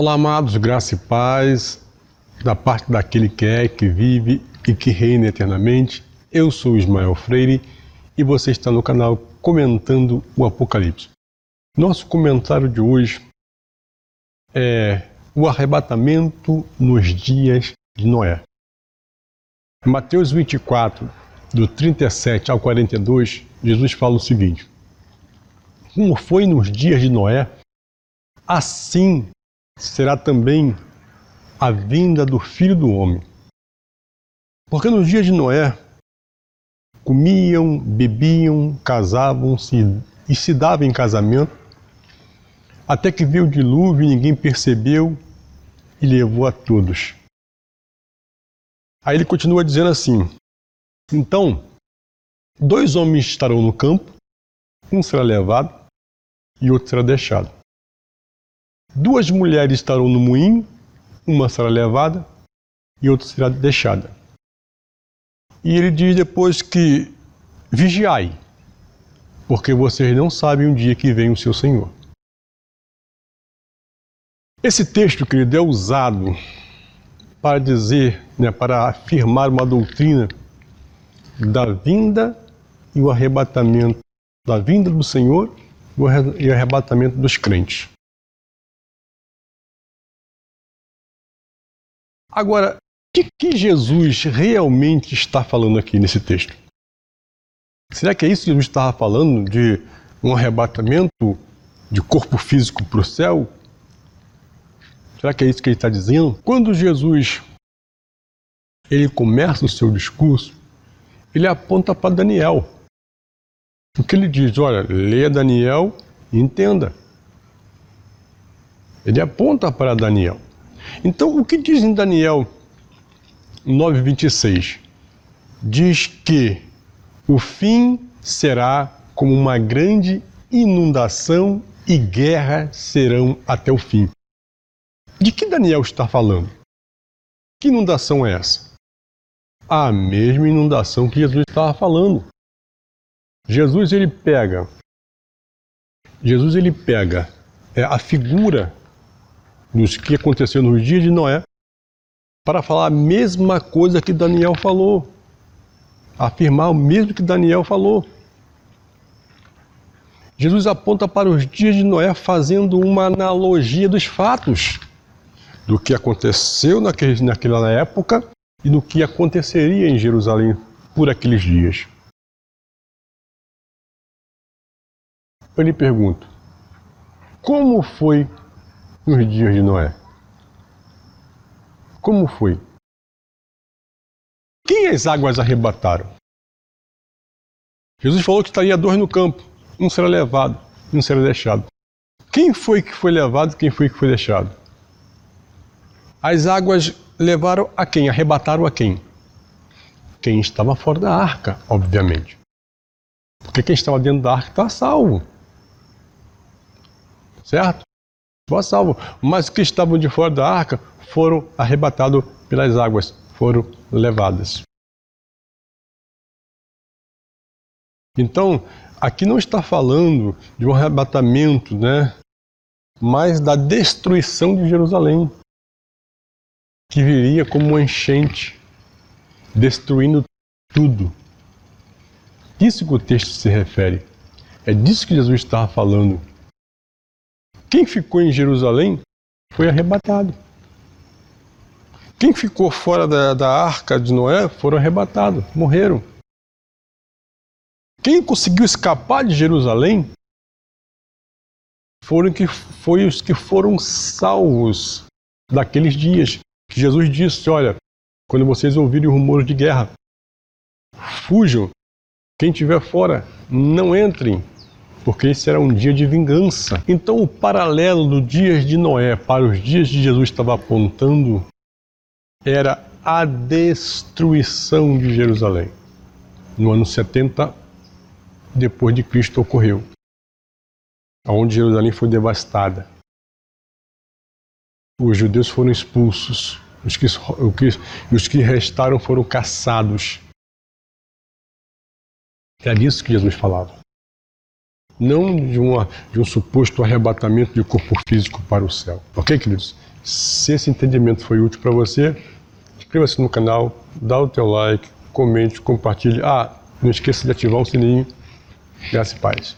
Olá, amados, graça e paz da parte daquele que é, que vive e que reina eternamente. Eu sou Ismael Freire e você está no canal comentando o Apocalipse. Nosso comentário de hoje é o arrebatamento nos dias de Noé. Mateus 24, do 37 ao 42, Jesus fala o seguinte: Como foi nos dias de Noé, assim será também a vinda do Filho do Homem. Porque nos dias de Noé, comiam, bebiam, casavam-se e se davam em casamento, até que veio o dilúvio e ninguém percebeu e levou a todos. Aí ele continua dizendo assim: Então, dois homens estarão no campo, um será levado e outro será deixado. Duas mulheres estarão no moinho, uma será levada e outra será deixada. E ele diz depois que vigiai, porque vocês não sabem o dia que vem o seu Senhor. Esse texto, querido, é usado para dizer, né, para afirmar uma doutrina da vinda e o arrebatamento, da vinda do Senhor e o arrebatamento dos crentes. Agora, o que, que Jesus realmente está falando aqui nesse texto? Será que é isso que Jesus estava falando de um arrebatamento de corpo físico para o céu? Será que é isso que ele está dizendo? Quando Jesus ele começa o seu discurso, ele aponta para Daniel. O que ele diz? Olha, leia Daniel e entenda. Ele aponta para Daniel. Então, o que diz em Daniel 9,26? Diz que o fim será como uma grande inundação e guerra serão até o fim. De que Daniel está falando? Que inundação é essa? A mesma inundação que Jesus estava falando. Jesus ele pega Jesus ele pega é, a figura nos que aconteceu nos dias de Noé, para falar a mesma coisa que Daniel falou, afirmar o mesmo que Daniel falou. Jesus aponta para os dias de Noé fazendo uma analogia dos fatos, do que aconteceu naquele, naquela época e do que aconteceria em Jerusalém por aqueles dias. Eu lhe pergunto, como foi nos dias de Noé? Como foi? Quem as águas arrebataram? Jesus falou que estaria dois no campo, um será levado um será deixado. Quem foi que foi levado quem foi que foi deixado? As águas levaram a quem? Arrebataram a quem? Quem estava fora da arca, obviamente. Porque quem estava dentro da arca está salvo. Certo? Boa salvo. Mas que estavam de fora da arca foram arrebatados pelas águas, foram levadas. Então, aqui não está falando de um arrebatamento, né? Mas da destruição de Jerusalém, que viria como uma enchente, destruindo tudo. Isso que o texto se refere. É disso que Jesus estava falando. Quem ficou em Jerusalém foi arrebatado. Quem ficou fora da, da arca de Noé foram arrebatados, morreram. Quem conseguiu escapar de Jerusalém foram que foi os que foram salvos daqueles dias. Que Jesus disse: Olha, quando vocês ouvirem rumores de guerra, fujam. Quem estiver fora, não entrem porque esse era um dia de vingança. Então, o paralelo dos dias de Noé para os dias de Jesus estava apontando era a destruição de Jerusalém. No ano 70 depois de Cristo ocorreu, onde Jerusalém foi devastada. Os judeus foram expulsos, os que, os que restaram foram caçados. Era disso que Jesus falava. Não de, uma, de um suposto arrebatamento de corpo físico para o céu. Ok, queridos? Se esse entendimento foi útil para você, inscreva-se no canal, dá o teu like, comente, compartilhe. Ah, não esqueça de ativar o sininho. Graça e paz.